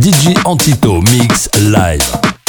DJ Antito Mix Live.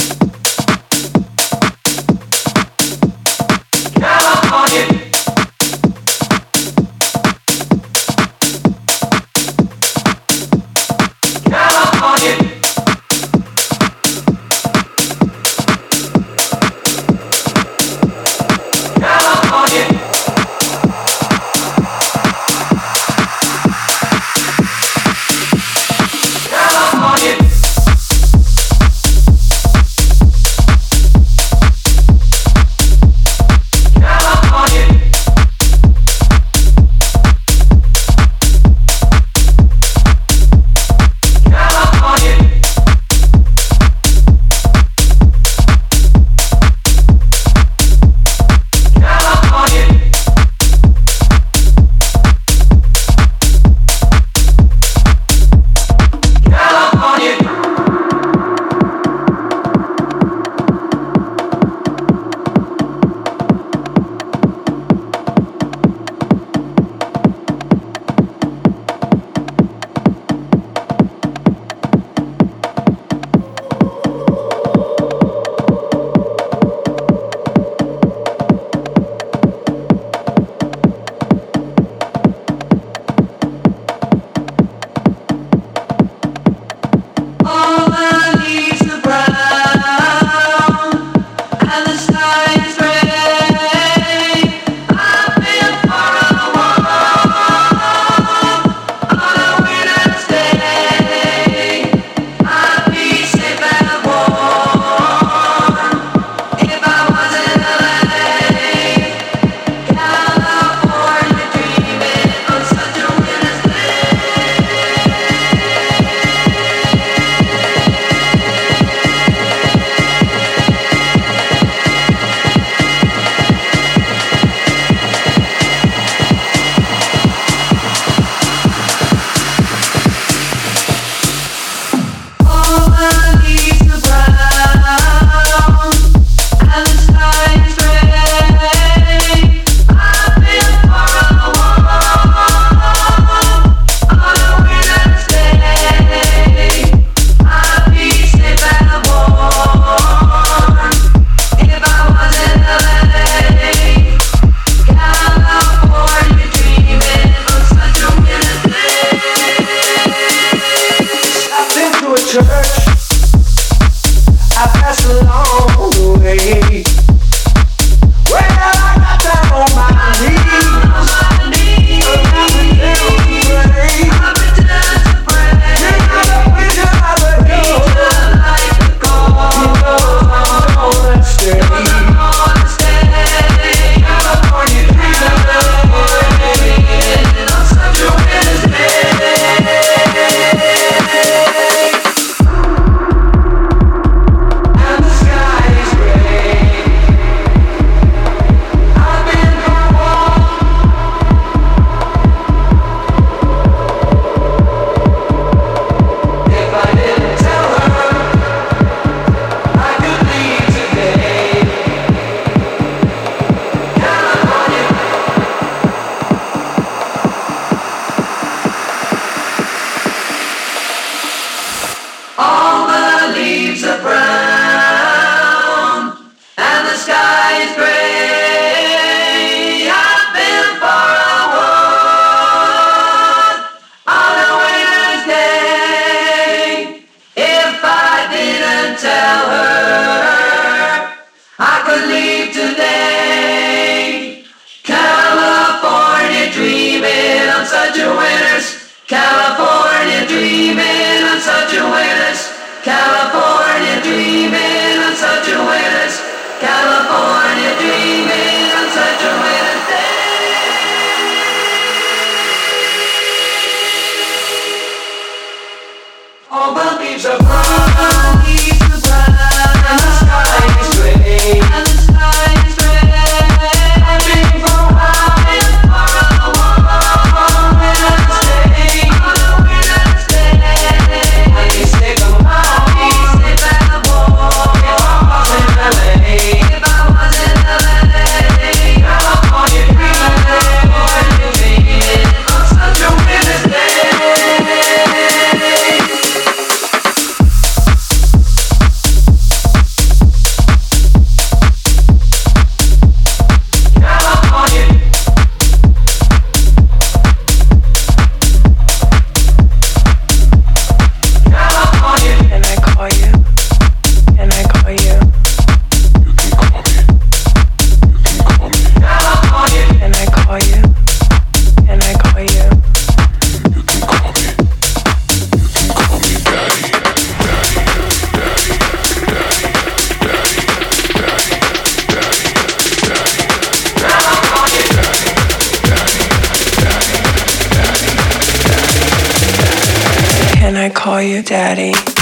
Call you daddy.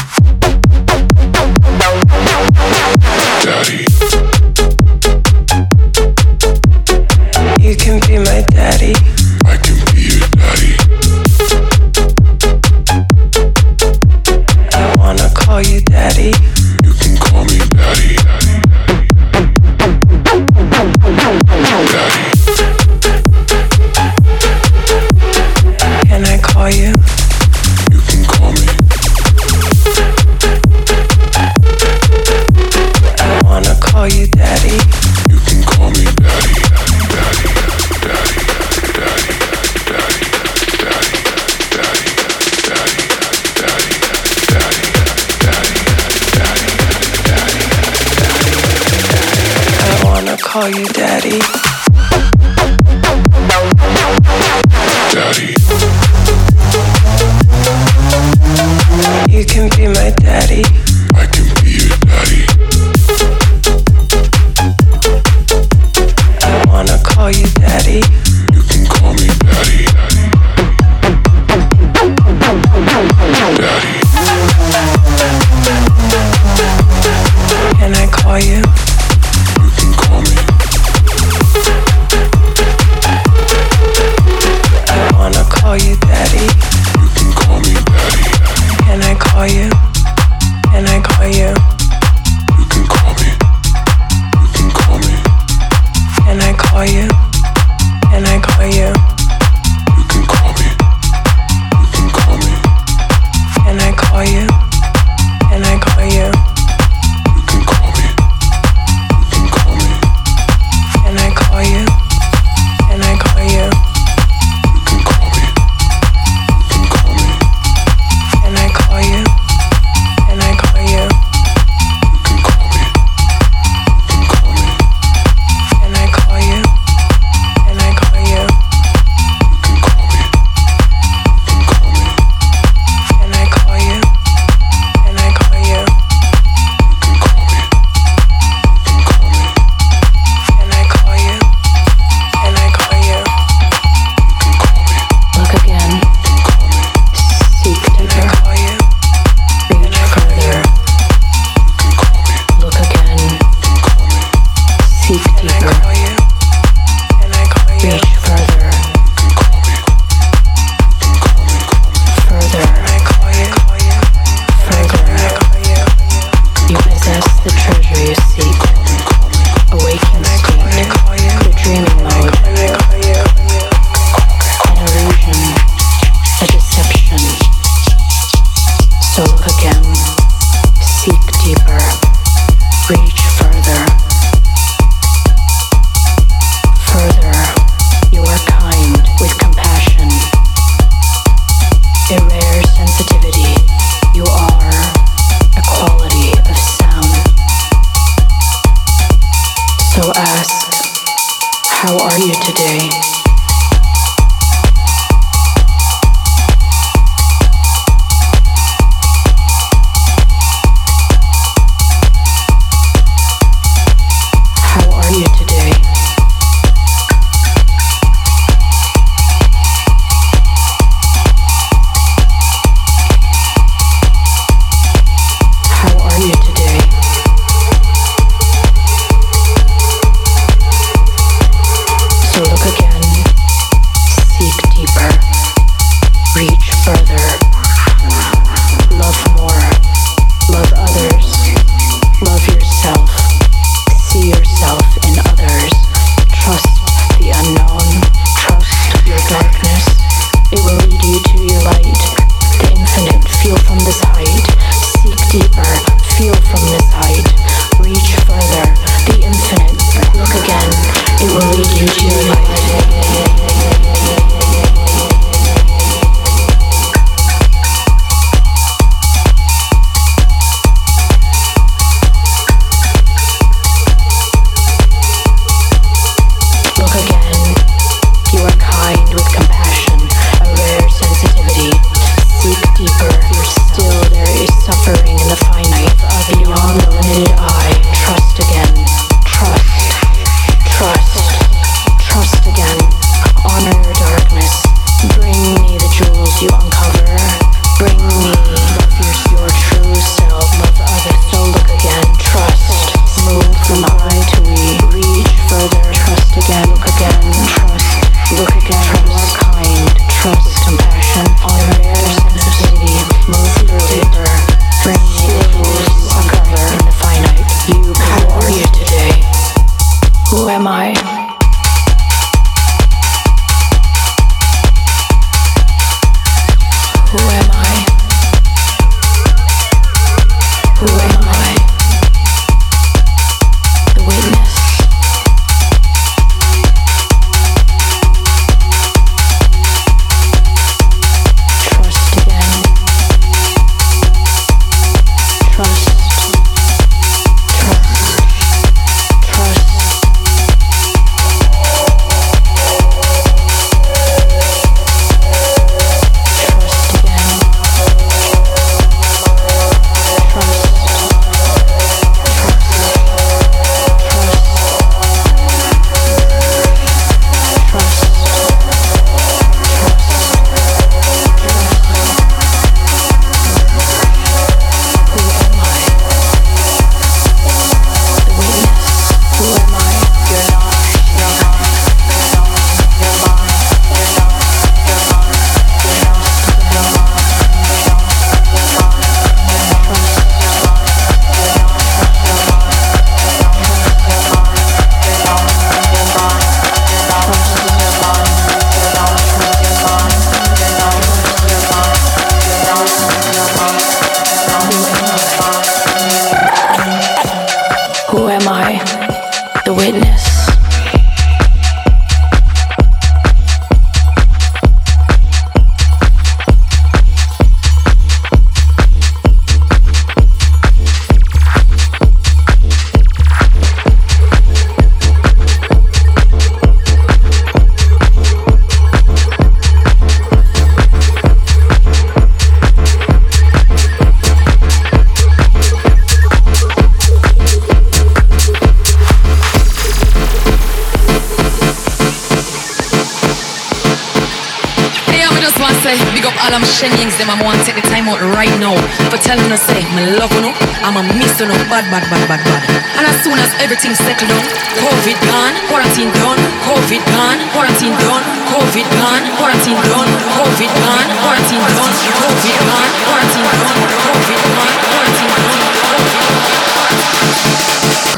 Just want to say, big up all my Shenyings, them I'm want to take the time out right now for telling us, say, me love you, know, I'm a miss you, know, bad, bad, bad, bad, bad. And as soon as everything settled down, COVID gone, quarantine done, COVID gone, quarantine done, COVID gone, quarantine done, COVID gone, quarantine done, COVID gone, quarantine done, COVID gone, quarantine done.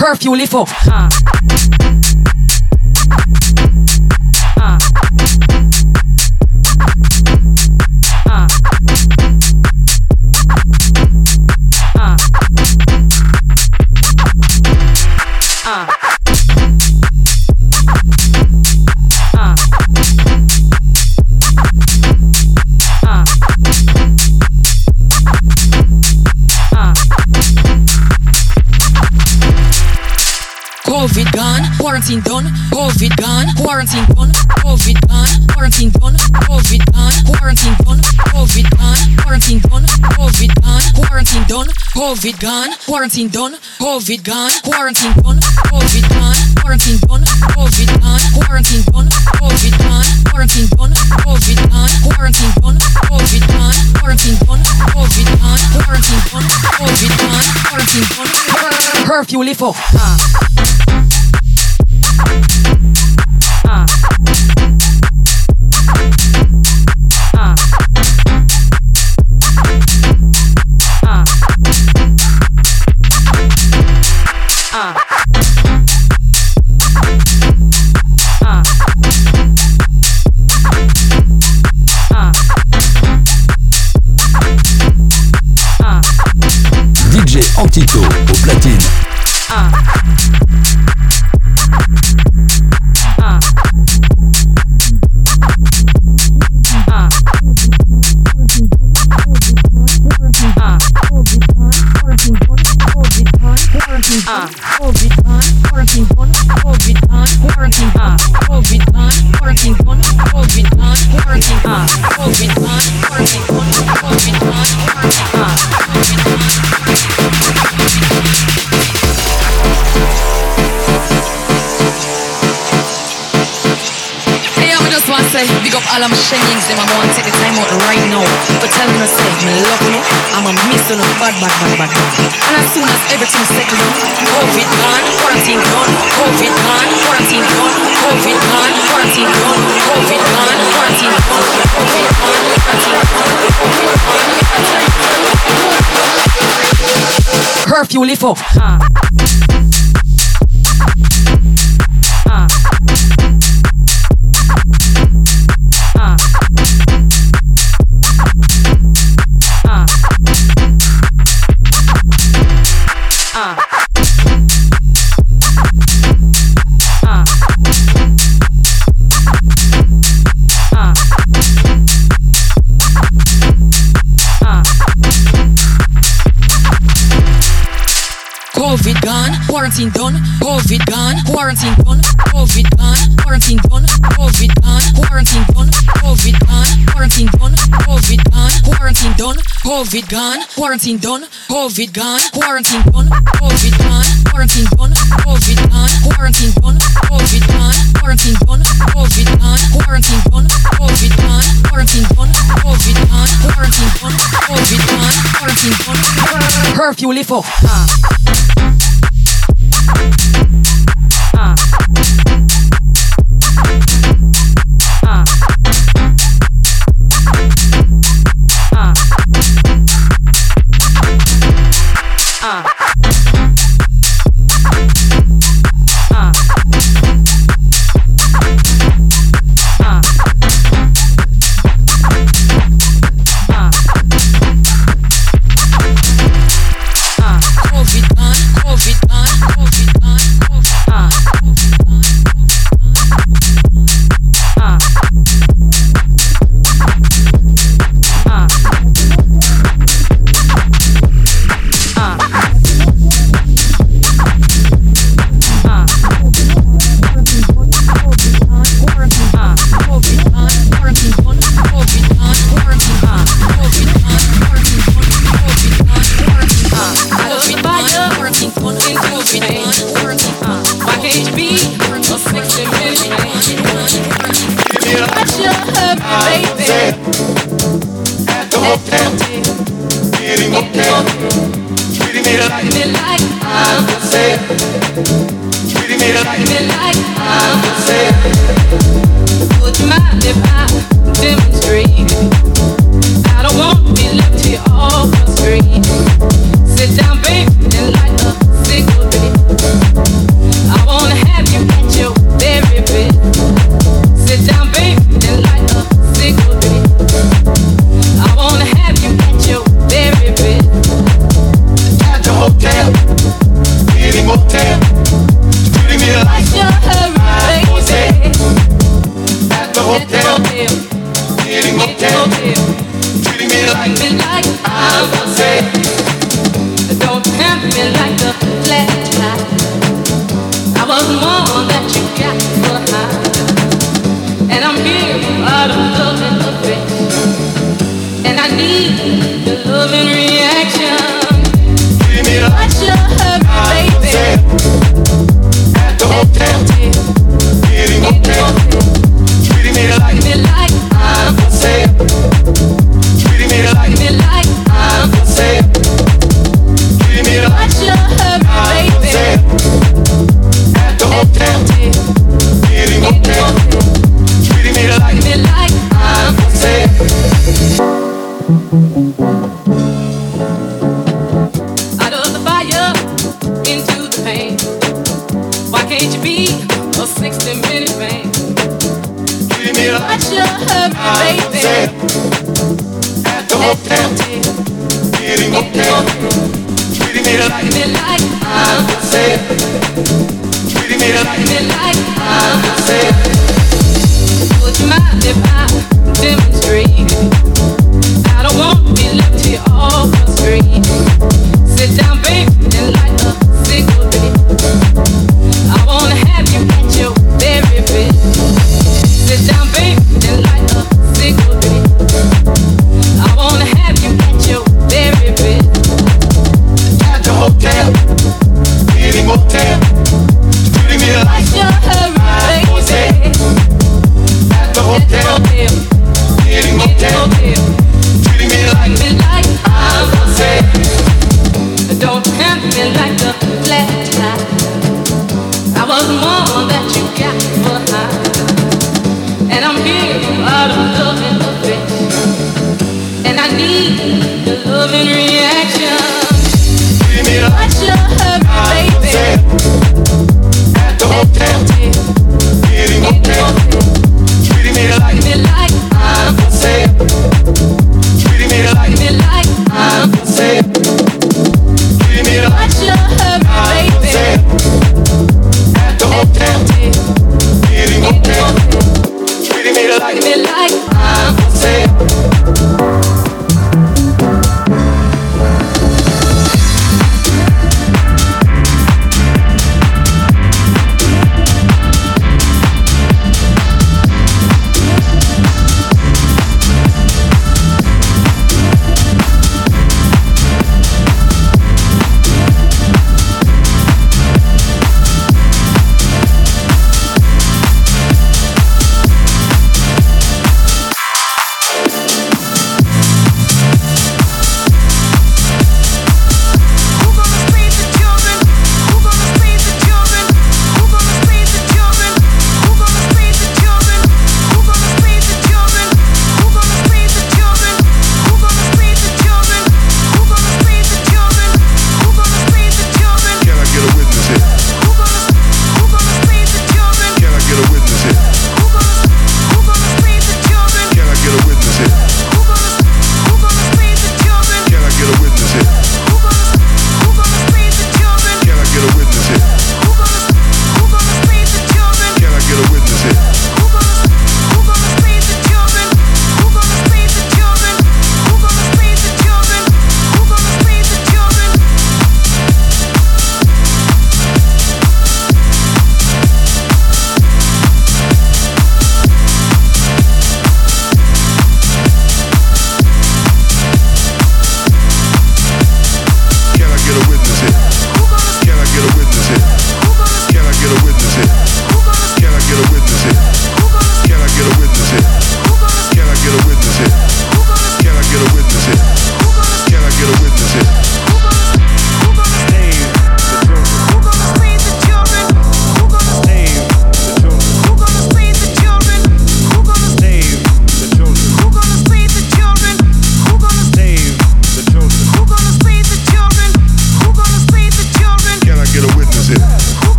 Curfew lift up. Quarantine done, COVID gone, quarantine done, COVID gone, quarantine done, COVID gone, quarantine done, COVID gone, quarantine done, COVID gone, quarantine done, COVID gone, quarantine done, COVID gone, quarantine done, COVID gone, quarantine done, COVID gone, quarantine done, COVID gone, quarantine done, COVID gone, quarantine done, COVID gone, quarantine done, COVID gone, quarantine done, COVID gone, quarantine done, curfew lift up. DJ Antito au platine. Hey, say, big up all of my Shenyings, them I want to take the time out right now for telling us, say, me love you, I'm a miss you, bad, bad, bad, bad, bad. And as soon as everything settled down, COVID gone, quarantine done, COVID gone, quarantine done, COVID gone, quarantine done, COVID gone, quarantine done, COVID gone, quarantine done. Curfew lift up. COVID gone, quarantine done, COVID gone, quarantine done, COVID gone, quarantine done, COVID gone, quarantine done, COVID gone, quarantine done, COVID gone, quarantine done, COVID gone, quarantine done, COVID gone, quarantine done, COVID gone, quarantine done, COVID gone, quarantine done, COVID gone, quarantine done, COVID gone, quarantine done, COVID gone, quarantine done, COVID gone, quarantine done, COVID gone, quarantine done, curfew lift up.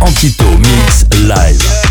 Antito Mix Live.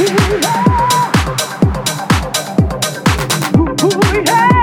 Ooh, yeah.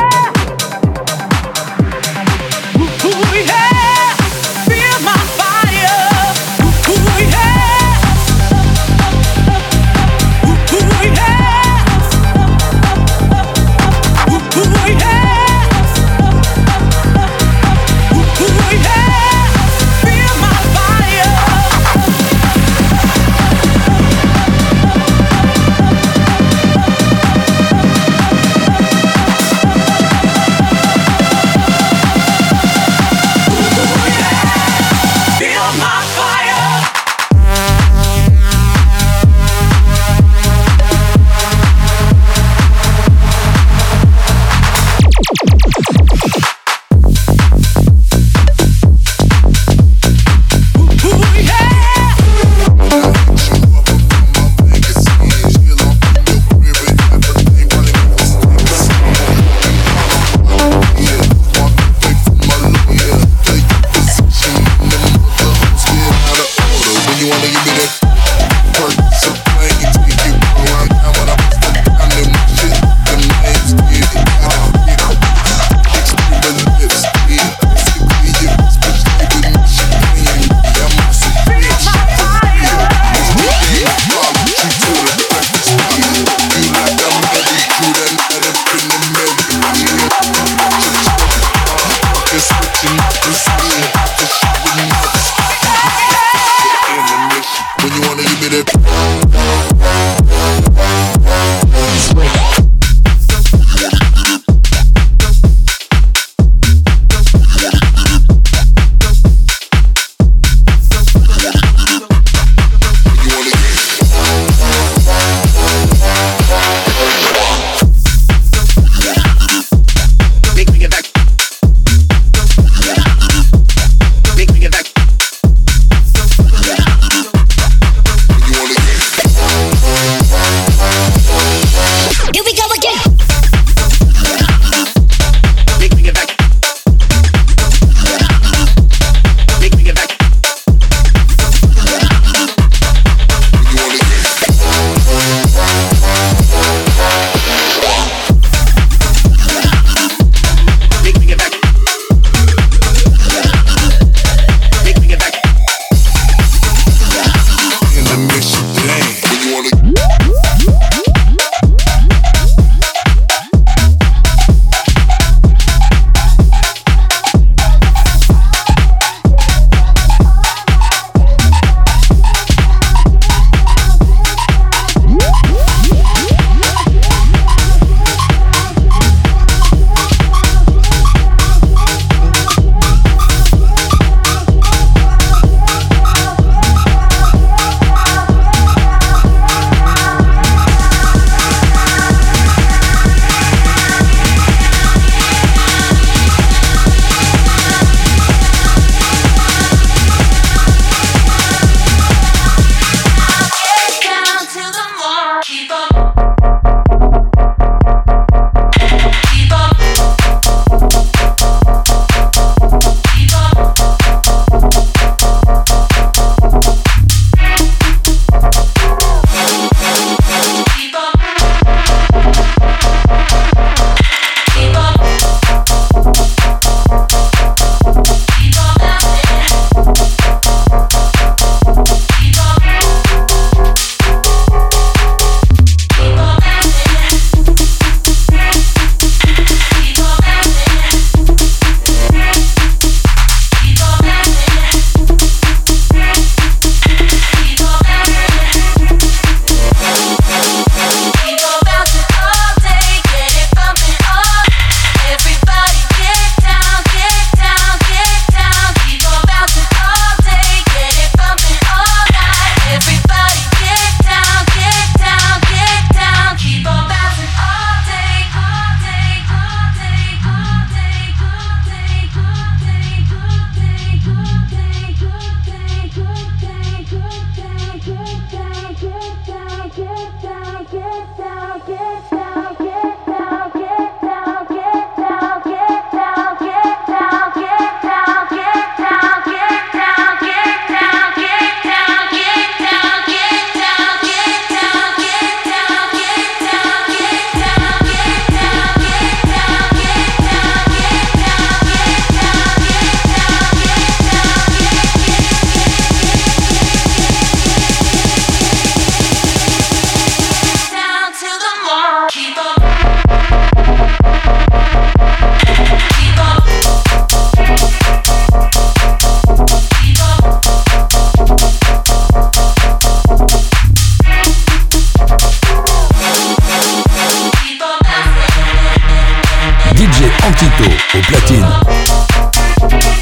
Antito au platine.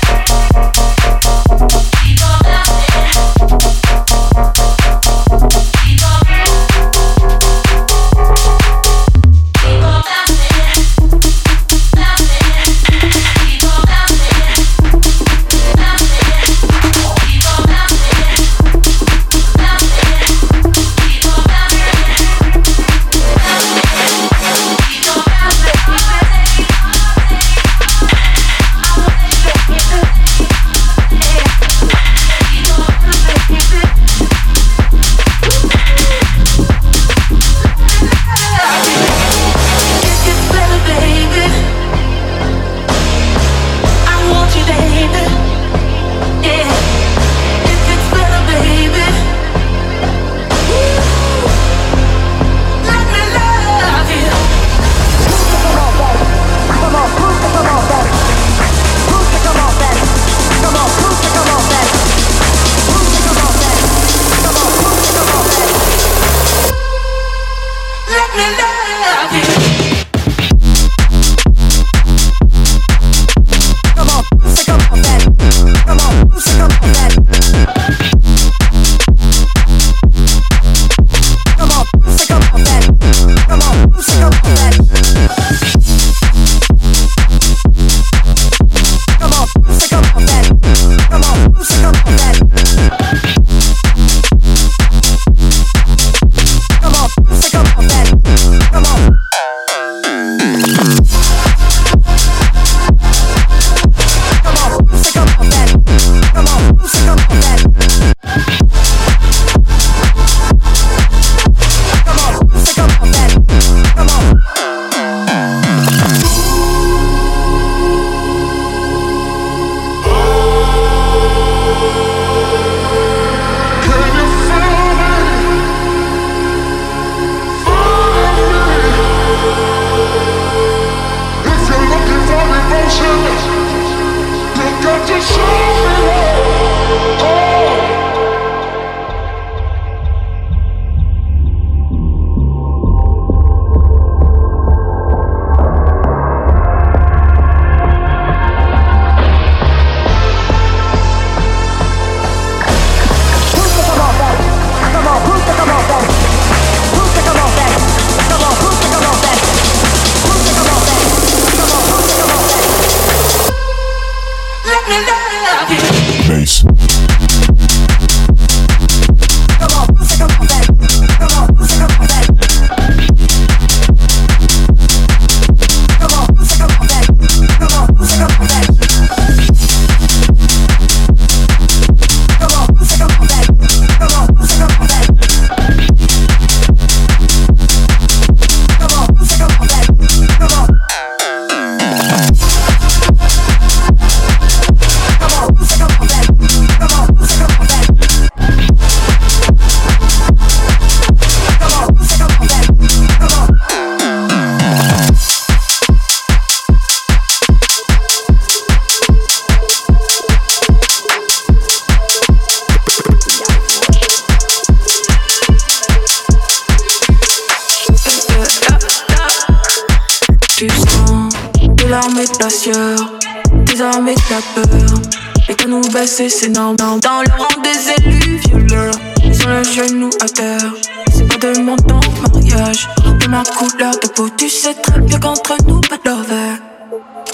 C'est normal. Dans le rang des élus violeurs, ils ont le genou à terre. C'est pas de mon temps, mariage, de ma couleur de peau. Tu sais très bien qu'entre nous, pas de.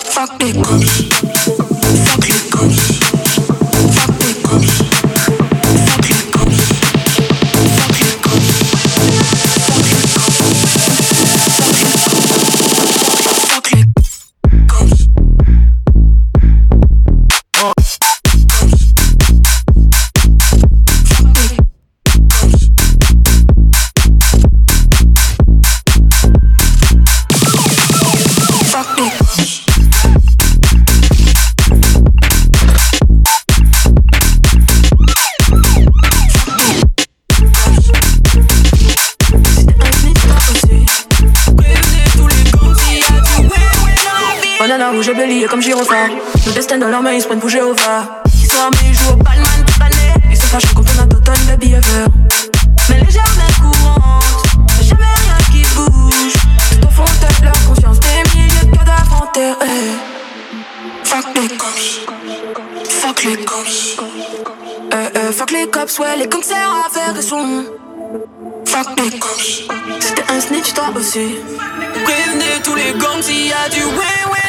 Fuck les cops, fuck les cops. Mozart, rouge et comme gyrophare. Nos destins dans leurs mains, ils se prennent pour Jéhovah. Ils sont armés, ils jouent au Palman toute l'année. Ils se fâchent quand on a d'automne de billets. Mais les jardins courantes, jamais rien qui bouge. Tout au fond de leur conscience, des milliers de cadavres en terre. Hey. Fuck les cops, fuck les cops. Euh, euh, fuck les cops, ouais, les concerts à faire, ils sont. Fuck les cops. Si t'es un snitch, toi aussi. Prévenez tous les gangs s'il y a du ouais ouais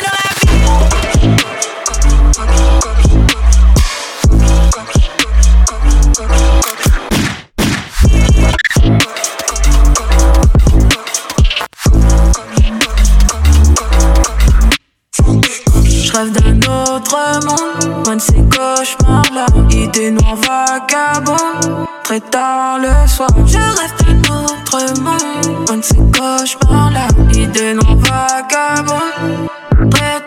je rêve d'un autre monde, on ne sait qu'au chemin là, il dénonce vagabond. Très tard le soir, je rêve d'un autre monde, on ne sait qu'au chemin là, il dénonce vagabond.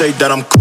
say that I'm cool.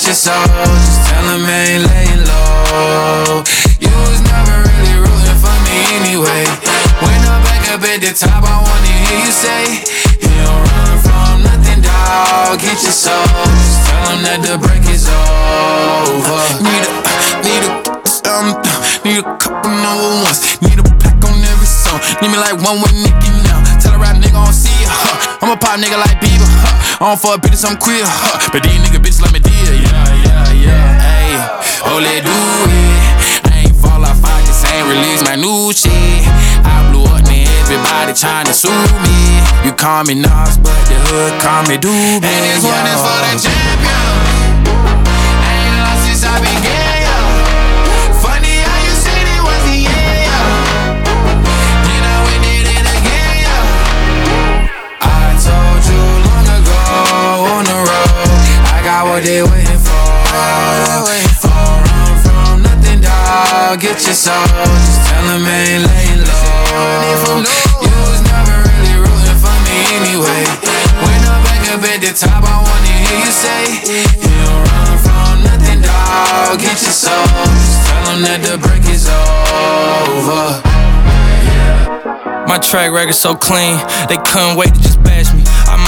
Get your soul. Just tell him ain't laying low. You was never really rooting for me anyway. When I'm back up at the top, I wanna hear you say, You don't run from nothing, dog. Get your soul. Just tell him that the break is over. Need a, need a, um, need a couple number ones. Need a pack on every song. Need me like one with Nicki now. Tell a rap nigga I don't see ya. Huh. I'm a pop nigga like Bieber. Huh. I don't fuck bitches, I'm queer. Huh. But these nigga bitches like me let do it. I ain't fall off, I just ain't release my new shit. I blew up, man. Everybody tryna sue me. You call me Nas, but the hood call me Doobie. And this one is for the champion. I ain't lost since I began. Funny how you said it was the end. Then I went it again. I told you long ago on the road, I got what they waiting for. Dog. Get your soul. Just tell them ain't laying low. You was never really rooting for me anyway. When I'm back up at the top, I wanna hear you say, You don't run from nothing, dog. Get your soul. Just tell them that the break is over. My track record so clean, they couldn't wait to just bash me.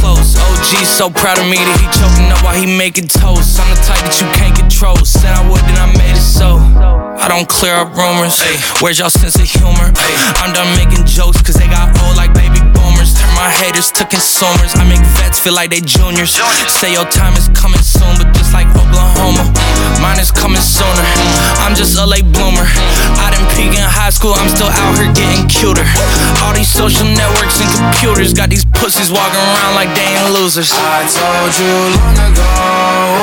close. OG so proud of me that he choking up while he making toast. I'm the type that you can't control. Said I would, then I made it so. I don't clear up rumors. Where's y'all sense of humor? I'm done making jokes, cause they got old like baby boomers. Turn my haters to consumers. I make vets feel like they juniors. Say your time is coming soon, but just like Oklahoma, mine is coming sooner. I'm just a late bloomer. I didn't peak in high school, I'm still out here getting cuter. All these social networks and computers got these pussies walking around like ain't losers. I told you long ago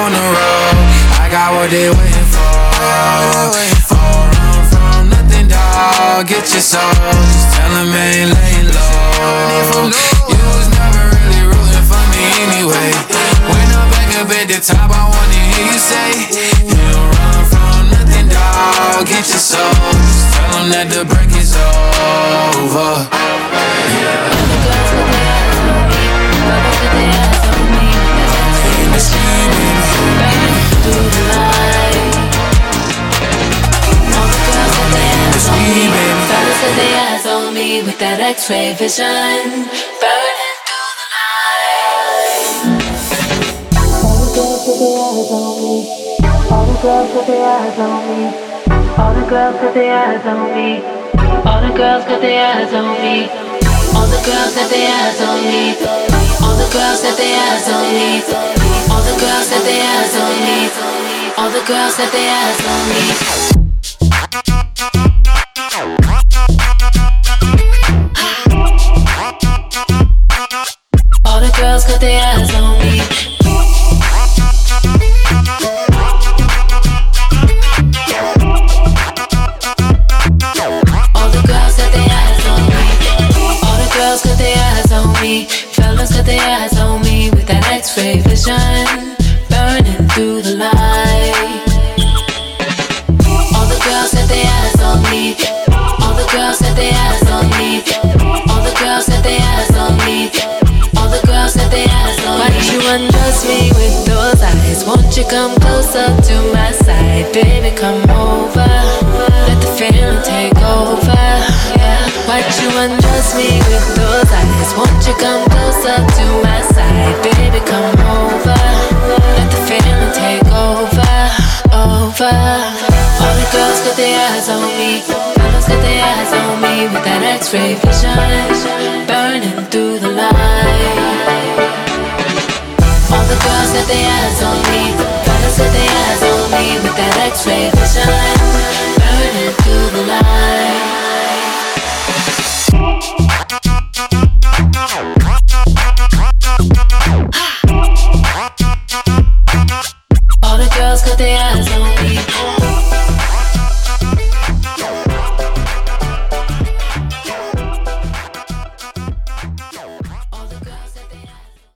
on the road, I got what they waiting for. Don't run from nothing, dog. Get your soul. Just tell them ain't laying low. You was never really rooting for me anyway. When I'm back up at the top, I wanna hear you say, You don't run from nothing, dog. Get your soul. Just tell them that the break is over. In with X-ray vision, burning through the night. All the girls got their eyes on me. All the girls got their eyes on me. All the girls got their eyes on me. All the girls got their eyes on me. All the girls got their eyes on me. All the girls that they ass on me. All the girls that they ass on me. All the girls that they ass on me. All the girls got their eyes on me. Vision, burning through the light. All the girls got their eyes on me. All the girls got their eyes on me. All the girls got their eyes on me. All the girls got their eyes on me. Why don't you undress me with those eyes? Won't you come closer to my side, baby? Come over. Let the feeling take over. Yeah. Why'd you undress me with those eyes? Won't you come closer to my side? Baby, come over. Let the feeling take over, over. All the girls got their eyes on me. Fellas got their eyes on me with that X-ray vision burning through the light. All the girls got their eyes on me. Fellas got their eyes on me with that X-ray vision burning through the light. cause they ask